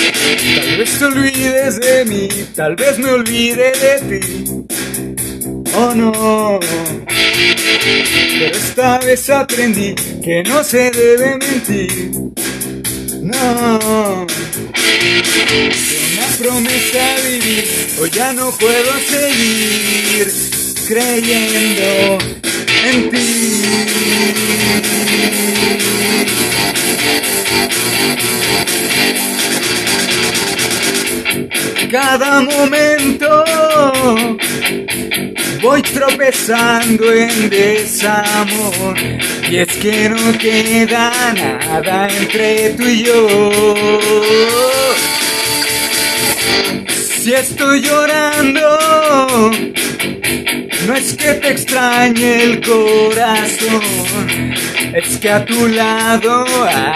Tal vez te olvides de mí, tal vez me olvide de ti. Oh no. Pero esta vez aprendí que no se debe mentir. No. Una promesa vivir, hoy ya no puedo seguir creyendo en ti. Cada momento voy tropezando en desamor y es que no queda nada entre tú y yo. Si estoy llorando, no es que te extrañe el corazón, es que a tu lado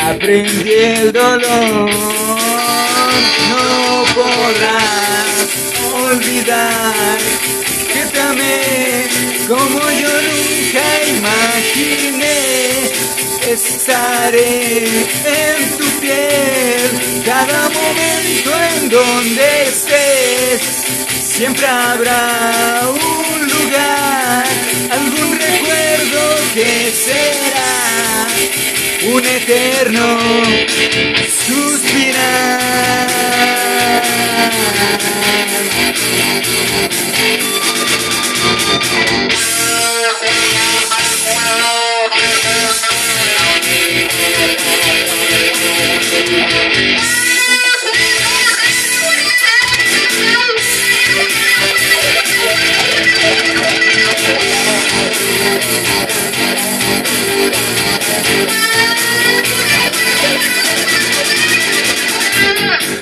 aprendí el dolor. No podrás olvidar que te amé como yo nunca imaginé. Estaré en tu piel cada momento en donde estés. Siempre habrá un lugar, un eterno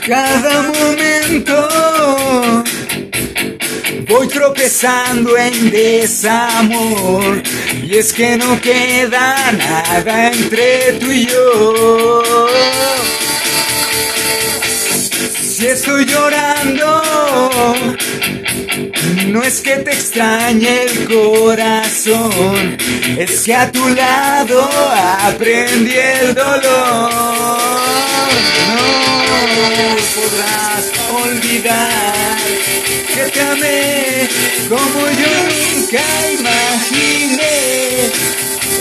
Cada momento voy tropezando en desamor y es que no queda nada entre tú y yo. Si estoy llorando, no es que te extrañe el corazón, es que a tu lado aprendí el dolor. Olvidar que te amé como yo nunca imaginé.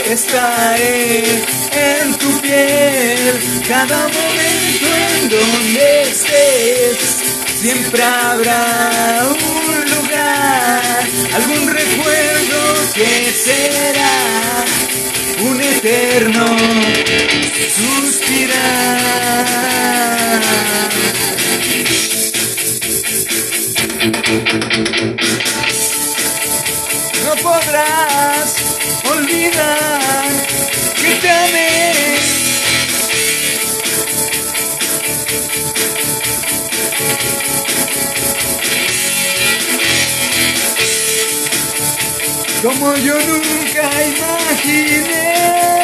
Estaré en tu piel cada momento en donde estés. Siempre habrá un lugar, algún recuerdo que será un eterno suspirar. No podrás olvidar que te amé. Como yo nunca imaginé.